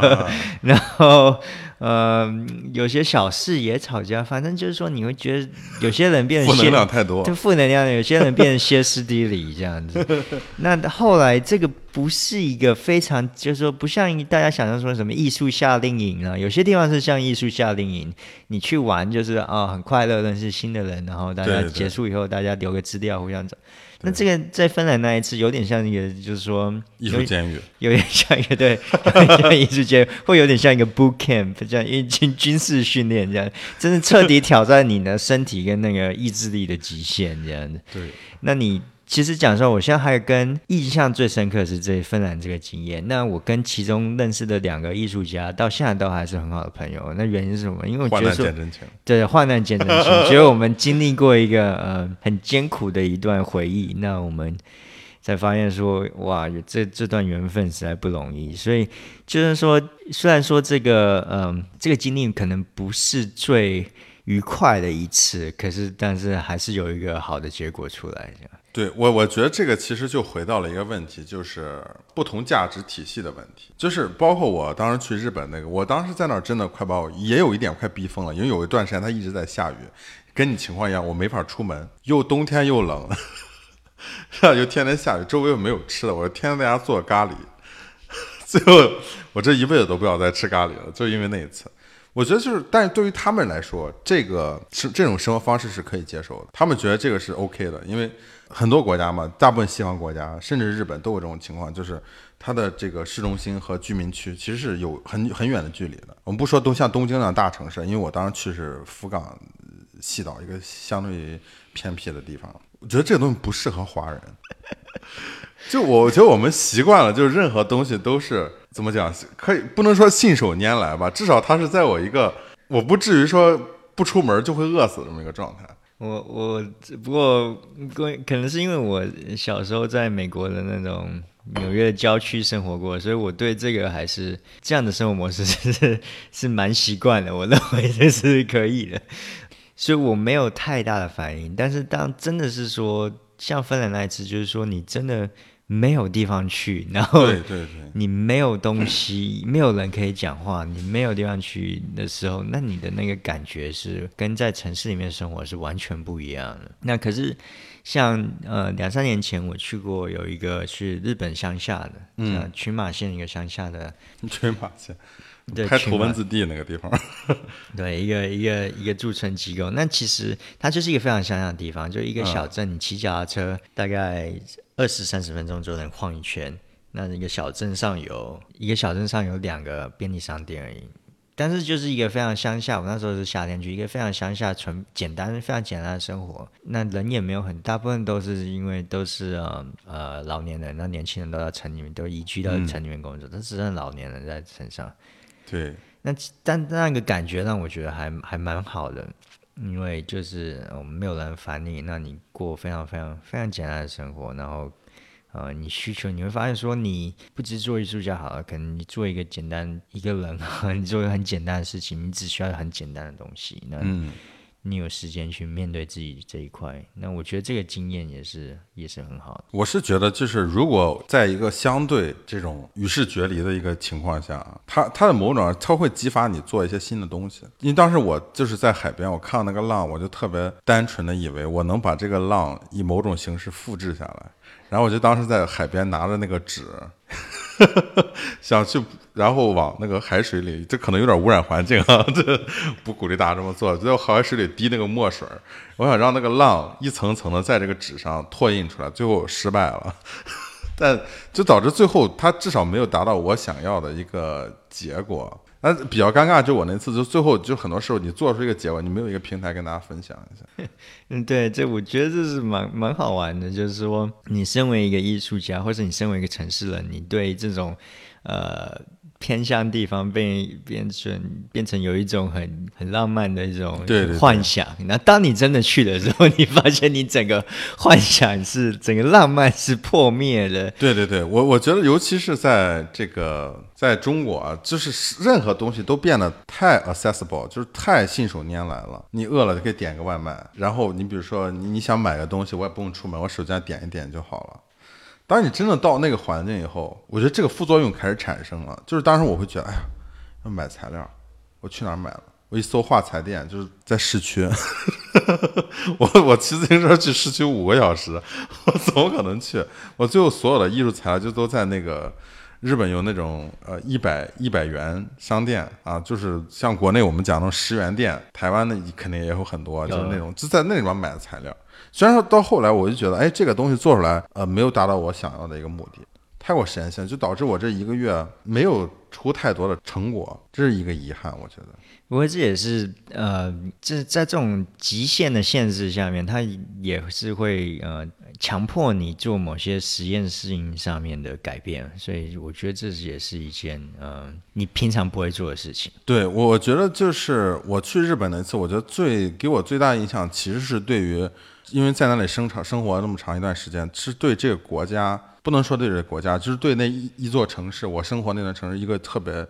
(laughs) 然后呃，有些小事也吵架，反正就是说，你会觉得有些人变得 (laughs) 负能量太多，就负能量，有些人变得歇斯底里这样子。(laughs) 那后来这个不是一个非常，就是说不像大家想象说什么艺术夏令营啊，有些地方是像艺术夏令营，你去玩就是啊很快乐，认识新的人，然后大家结束以后大家留个资料互相走。那这个在芬兰那一次有点像一个，就是说艺术监狱，有点像一个对，(laughs) 像艺术监狱，会有点像一个 boot camp，这样一军军事训练这样，真的彻底挑战你的身体跟那个意志力的极限这样子。对，那你。其实讲说，我现在还跟印象最深刻是这芬兰这个经验。那我跟其中认识的两个艺术家，到现在都还是很好的朋友。那原因是什么？因为我觉得说，对，患难见真情。(laughs) 觉得我们经历过一个呃很艰苦的一段回忆，那我们才发现说，哇，这这段缘分实在不容易。所以就是说，虽然说这个嗯这个经历可能不是最愉快的一次，可是但是还是有一个好的结果出来。对我，我觉得这个其实就回到了一个问题，就是不同价值体系的问题。就是包括我当时去日本那个，我当时在那儿真的快把我也有一点快逼疯了，因为有一段时间它一直在下雨，跟你情况一样，我没法出门，又冬天又冷，是吧？又天天下雨，周围又没有吃的，我就天天在家做咖喱，(laughs) 最后我这一辈子都不要再吃咖喱了，就因为那一次。我觉得就是，但是对于他们来说，这个是这种生活方式是可以接受的，他们觉得这个是 OK 的，因为。很多国家嘛，大部分西方国家，甚至日本都有这种情况，就是它的这个市中心和居民区其实是有很很远的距离的。我们不说都像东京那样大城市，因为我当时去是福冈西岛一个相对于偏僻的地方，我觉得这个东西不适合华人。(laughs) 就我觉得我们习惯了，就是任何东西都是怎么讲，可以不能说信手拈来吧，至少它是在我一个我不至于说不出门就会饿死这么一个状态。我我不过，可能是因为我小时候在美国的那种纽约郊区生活过，所以我对这个还是这样的生活模式是是蛮习惯的。我认为这是可以的，所以我没有太大的反应。但是当真的是说像芬兰那一次，就是说你真的。没有地方去，然后你没有东西，没有人可以讲话，你没有地方去的时候，那你的那个感觉是跟在城市里面生活是完全不一样的。那可是像呃两三年前我去过有一个去日本乡下的，嗯，群马县一个乡下的 (laughs) 群马县。拍《土文字 D》那个地方，(laughs) 对，一个一个一个驻村机构。那其实它就是一个非常乡下的地方，就一个小镇，你骑脚踏车大概二十三十分钟就能晃一圈。那一个小镇上有一个小镇上有两个便利商店而已。但是就是一个非常乡下，我那时候是夏天去，一个非常乡下、纯简单、非常简单的生活。那人也没有很大部分都是因为都是呃呃老年人，那年轻人都在城里面，都移居到城里面工作，但只剩老年人在城上。对，那但那个感觉让我觉得还还蛮好的，因为就是我们没有人烦你，那你过非常非常非常简单的生活，然后呃，你需求你会发现说，你不只做艺术家好了，可能你做一个简单一个人，(laughs) 你做一个很简单的事情，你只需要很简单的东西，那。嗯。你有时间去面对自己这一块，那我觉得这个经验也是也是很好的。我是觉得，就是如果在一个相对这种与世决离的一个情况下，它它的某种它会激发你做一些新的东西。因为当时我就是在海边，我看到那个浪，我就特别单纯的以为我能把这个浪以某种形式复制下来。然后我就当时在海边拿着那个纸，(laughs) 想去，然后往那个海水里，这可能有点污染环境啊，(laughs) 这不鼓励大家这么做。就在海水里滴那个墨水，我想让那个浪一层层的在这个纸上拓印出来，最后失败了，(laughs) 但就导致最后它至少没有达到我想要的一个结果。那比较尴尬，就我那次，就最后就很多时候你做出一个结果，你没有一个平台跟大家分享一下。(laughs) 嗯，对，这我觉得这是蛮蛮好玩的，就是说你身为一个艺术家，或者你身为一个城市人，你对这种呃。偏向地方变变成变成有一种很很浪漫的一种幻想。那当你真的去的时候，你发现你整个幻想是整个浪漫是破灭的。对对对，我我觉得尤其是在这个在中国啊，就是任何东西都变得太 accessible，就是太信手拈来了。你饿了就可以点个外卖，然后你比如说你你想买个东西，我也不用出门，我手机上点一点就好了。当你真的到那个环境以后，我觉得这个副作用开始产生了。就是当时我会觉得，哎呀，要买材料，我去哪儿买了？我一搜画材店，就是在市区。(laughs) 我我骑自行车去市区五个小时，我怎么可能去？我最后所有的艺术材料就都在那个日本有那种呃一百一百元商店啊，就是像国内我们讲那种十元店，台湾的肯定也有很多，就是那种就在那里面买的材料。虽然说到后来，我就觉得，哎，这个东西做出来，呃，没有达到我想要的一个目的，太过实验性，就导致我这一个月没有出太多的成果，这是一个遗憾，我觉得。不过这也是，呃，这在这种极限的限制下面，它也是会呃强迫你做某些实验事情上面的改变，所以我觉得这也是一件呃你平常不会做的事情。对，我觉得就是我去日本那次，我觉得最给我最大印象其实是对于。因为在那里生长生活那么长一段时间，是对这个国家不能说对这个国家，就是对那一一座城市，我生活那段城市一个特别，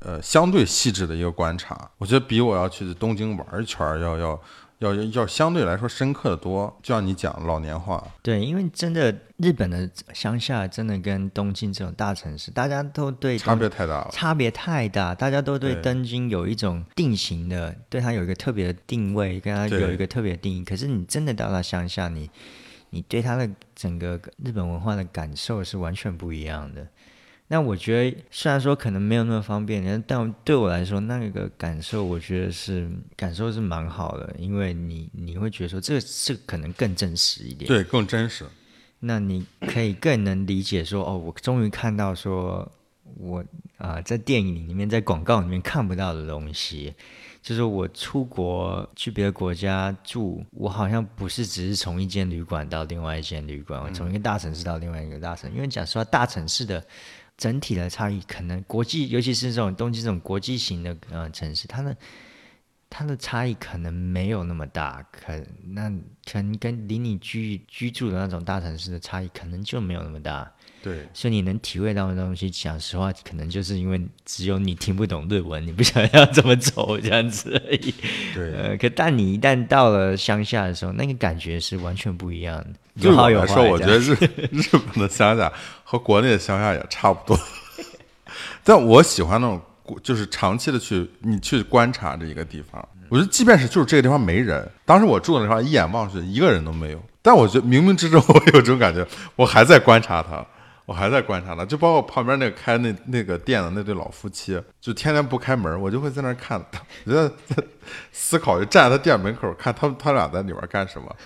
呃，相对细致的一个观察。我觉得比我要去东京玩一圈要要。要要相对来说深刻的多，就像你讲老年化。对，因为真的日本的乡下真的跟东京这种大城市，大家都对差别太大了，差别太大，大家都对东京有一种定型的，对它有一个特别的定位，跟它有一个特别的定义。可是你真的到了乡下，你你对他的整个日本文化的感受是完全不一样的。那我觉得，虽然说可能没有那么方便，但对我来说，那个感受，我觉得是感受是蛮好的，因为你你会觉得说，这个这可能更真实一点，对，更真实。那你可以更能理解说，哦，我终于看到说，我啊，在电影里面，在广告里面看不到的东西，就是我出国去别的国家住，我好像不是只是从一间旅馆到另外一间旅馆，我从一个大城市到另外一个大城，因为讲实话，大城市的。整体的差异可能国际，尤其是这种东京这种国际型的呃城市，它的它的差异可能没有那么大，可那可能跟离你居居住的那种大城市的差异可能就没有那么大。对，所以你能体会到的东西，讲实话，可能就是因为只有你听不懂日文，你不想要怎么走这样子而已。对，呃，可但你一旦到了乡下的时候，那个感觉是完全不一样的。对我来说，我觉得日 (laughs) 日本的乡下和国内的乡下也差不多。(laughs) 但我喜欢那种，就是长期的去你去观察这一个地方。我觉得，即便是就是这个地方没人，当时我住的地方一眼望去一个人都没有，但我觉得冥冥之中 (laughs) 我有这种感觉，我还在观察他。我还在观察他，就包括旁边那个开那那个店的那对老夫妻，就天天不开门，我就会在那看他，我觉得 (laughs) 思考，就站在他店门口看他们他俩在里边干什么。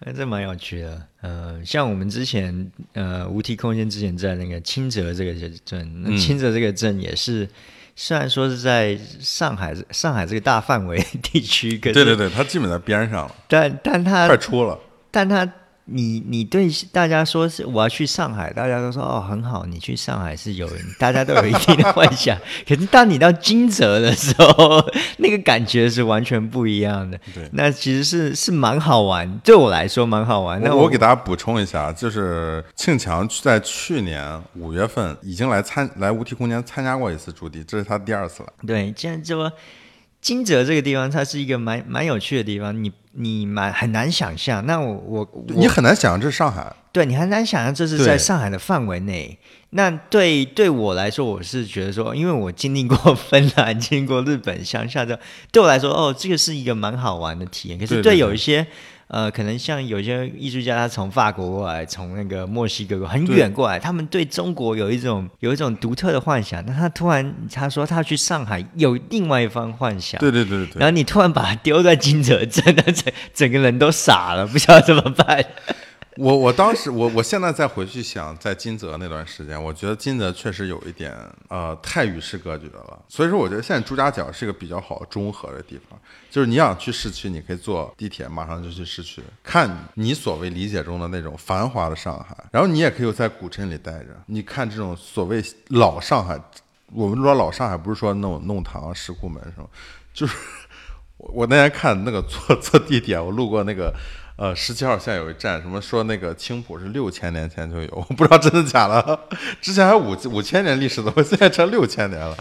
哎，这蛮有趣的。呃，像我们之前呃无题空间之前在那个清泽这个镇，那清泽这个镇也是虽然说是在上海上海这个大范围地区，可是对对对，它基本在边上了，但但它快出了。但他，你你对大家说是我要去上海，大家都说哦很好，你去上海是有，大家都有一定的幻想。可是当你到金泽的时候，那个感觉是完全不一样的。对，那其实是是蛮好玩，对我来说蛮好玩。那我给大家补充一下，就是庆强在去年五月份已经来参来无题空间参加过一次驻地，这是他第二次了。对，既然说金泽这个地方，它是一个蛮蛮有趣的地方，你。你蛮很难想象，那我我你很难想象这是上海，对你很难想象这是在上海的范围内。那对对我来说，我是觉得说，因为我经历过芬兰，经历过日本乡下的，对我来说，哦，这个是一个蛮好玩的体验。可是对有一些。呃，可能像有些艺术家，他从法国过来，从那个墨西哥很远过来，他们对中国有一种有一种独特的幻想。那他突然他说他去上海有另外一番幻想，对对对对。然后你突然把他丢在金泽，真的整整个人都傻了，不知道怎么办。我我当时我我现在再回去想，在金泽那段时间，我觉得金泽确实有一点呃太与世隔绝了。所以说，我觉得现在朱家角是一个比较好中和的地方。就是你想去市区，你可以坐地铁，马上就去市区，看你所谓理解中的那种繁华的上海。然后你也可以在古镇里待着，你看这种所谓老上海。我们说老上海，不是说那种弄堂、石库门什么，就是 (laughs) 我我那天看那个坐坐地铁，我路过那个。呃，十七号线有一站，什么说那个青浦是六千年前就有，(laughs) 我不知道真的假的。之前还五五千年历史的，我现在成六千年了。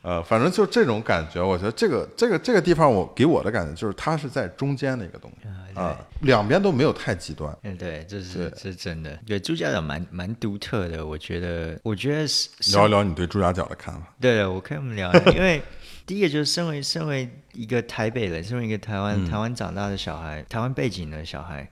呃，反正就这种感觉，我觉得这个这个这个地方，我给我的感觉就是它是在中间的一个东西啊，两边都没有太极端。嗯，对，这是是真的。对朱家角蛮蛮独特的，我觉得，我觉得是聊一聊你对朱家角的看法。对，我可以我们聊，因为。第一个就是身为身为一个台北人，身为一个台湾台湾长大的小孩，台湾背景的小孩，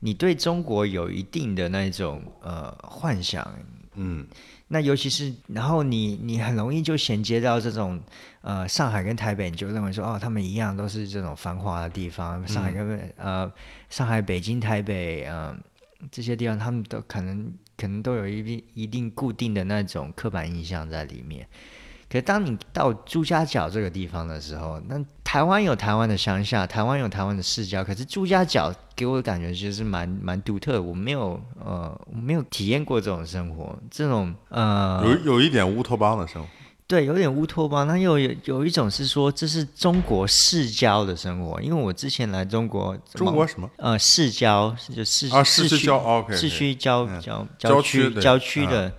你对中国有一定的那种呃幻想，嗯，那尤其是然后你你很容易就衔接到这种呃上海跟台北，你就认为说哦，他们一样都是这种繁华的地方，上海跟呃上海、北京、台北，嗯这些地方，他们都可能可能都有一定一定固定的那种刻板印象在里面。可是当你到朱家角这个地方的时候，那台湾有台湾的乡下，台湾有台湾的市郊，可是朱家角给我的感觉其实是蛮蛮独特，我没有呃我没有体验过这种生活，这种呃有有一点乌托邦的生活，对，有点乌托邦，那又有有一种是说这是中国市郊的生活，因为我之前来中国，中国什么呃市郊就市啊市区郊市区郊郊郊区郊区的。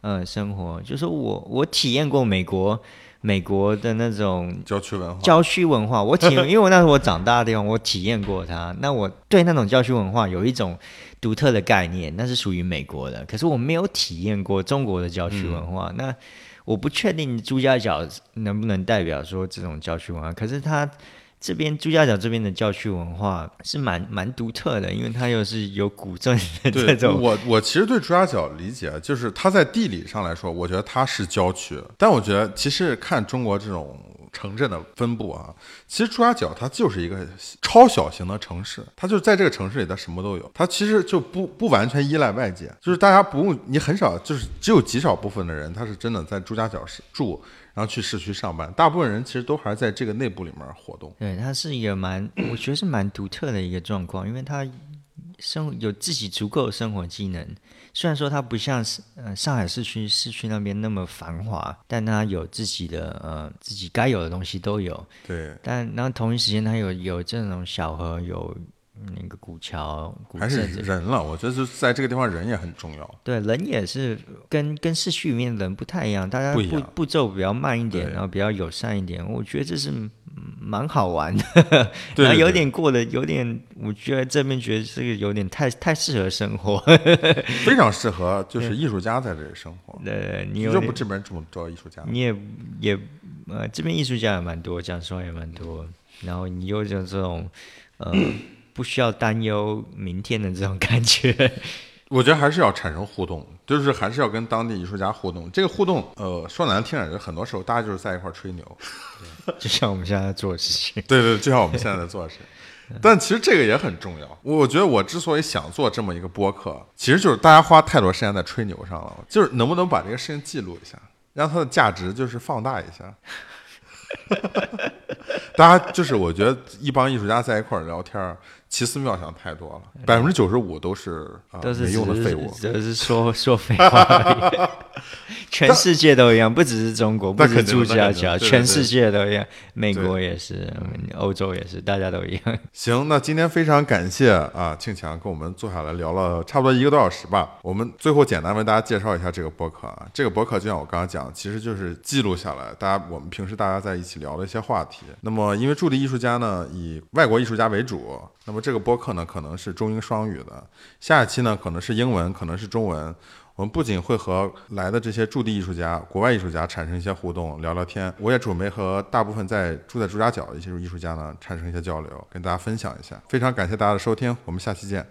呃，生活就是我，我体验过美国，美国的那种郊区文化。郊区文化，我体，因为我那时候我长大的地方，我体验过它。那我对那种郊区文化有一种独特的概念，那是属于美国的。可是我没有体验过中国的郊区文化。那我不确定朱家角能不能代表说这种郊区文化。可是它。这边朱家角这边的教区文化是蛮蛮独特的，因为它又是有古镇的这种。我我其实对朱家角理解，就是它在地理上来说，我觉得它是郊区。但我觉得其实看中国这种城镇的分布啊，其实朱家角它就是一个超小型的城市，它就在这个城市里，它什么都有。它其实就不不完全依赖外界，就是大家不用你很少，就是只有极少部分的人，他是真的在朱家角是住。然后去市区上班，大部分人其实都还是在这个内部里面活动。对，它是一个蛮，我觉得是蛮独特的一个状况，因为它生有自己足够的生活技能。虽然说它不像是呃上海市区市区那边那么繁华，但它有自己的呃自己该有的东西都有。对。但然后同一时间，它有有这种小河有。那个古桥，还是人了。我觉得是在这个地方，人也很重要。对，人也是跟跟市区里面的人不太一样，大家步步骤比较慢一点，然后比较友善一点。我觉得这是蛮好玩的。(laughs) 然后有点过的有点，我觉得这边觉得这个有点太太适合生活，(laughs) 非常适合 (laughs) 就是艺术家在这里生活。对，你就不这边这么多艺术家，你也也呃这边艺术家也蛮多，讲实话也蛮多。然后你又有这种呃。不需要担忧明天的这种感觉，(laughs) 我觉得还是要产生互动，就是还是要跟当地艺术家互动。这个互动，呃，说难听点，就很多时候大家就是在一块吹牛，(laughs) 就像我们现在在做的事情。(laughs) 对对，就像我们现在在做的事情。但其实这个也很重要。我觉得我之所以想做这么一个播客，其实就是大家花太多时间在吹牛上了，就是能不能把这个事情记录一下。让它的价值就是放大一下。大家就是我觉得一帮艺术家在一块儿聊天儿，奇思妙想太多了，百分之九十五都是啊都是没用的废物。都是说说废话。(laughs) 全世界都一样，不只是中国，不那只是朱家桥，全世界都一样，美对国也是，欧洲也是，大家都一样。(laughs) 行，那今天非常感谢啊，庆强跟我们坐下来聊了差不多一个多小时吧。我们最后简单为大家介绍一下这个博客啊，这个博客就像我刚刚讲，其实就是记录下来大家我们平时大家在一起聊的一些话题。那么因为驻地艺术家呢以外国艺术家为主，那么这个博客呢可能是中英双语的，下一期呢可能是英文，可能是中文。我们不仅会和来的这些驻地艺术家、国外艺术家产生一些互动，聊聊天。我也准备和大部分在住在朱家角的一些艺术家呢产生一些交流，跟大家分享一下。非常感谢大家的收听，我们下期见。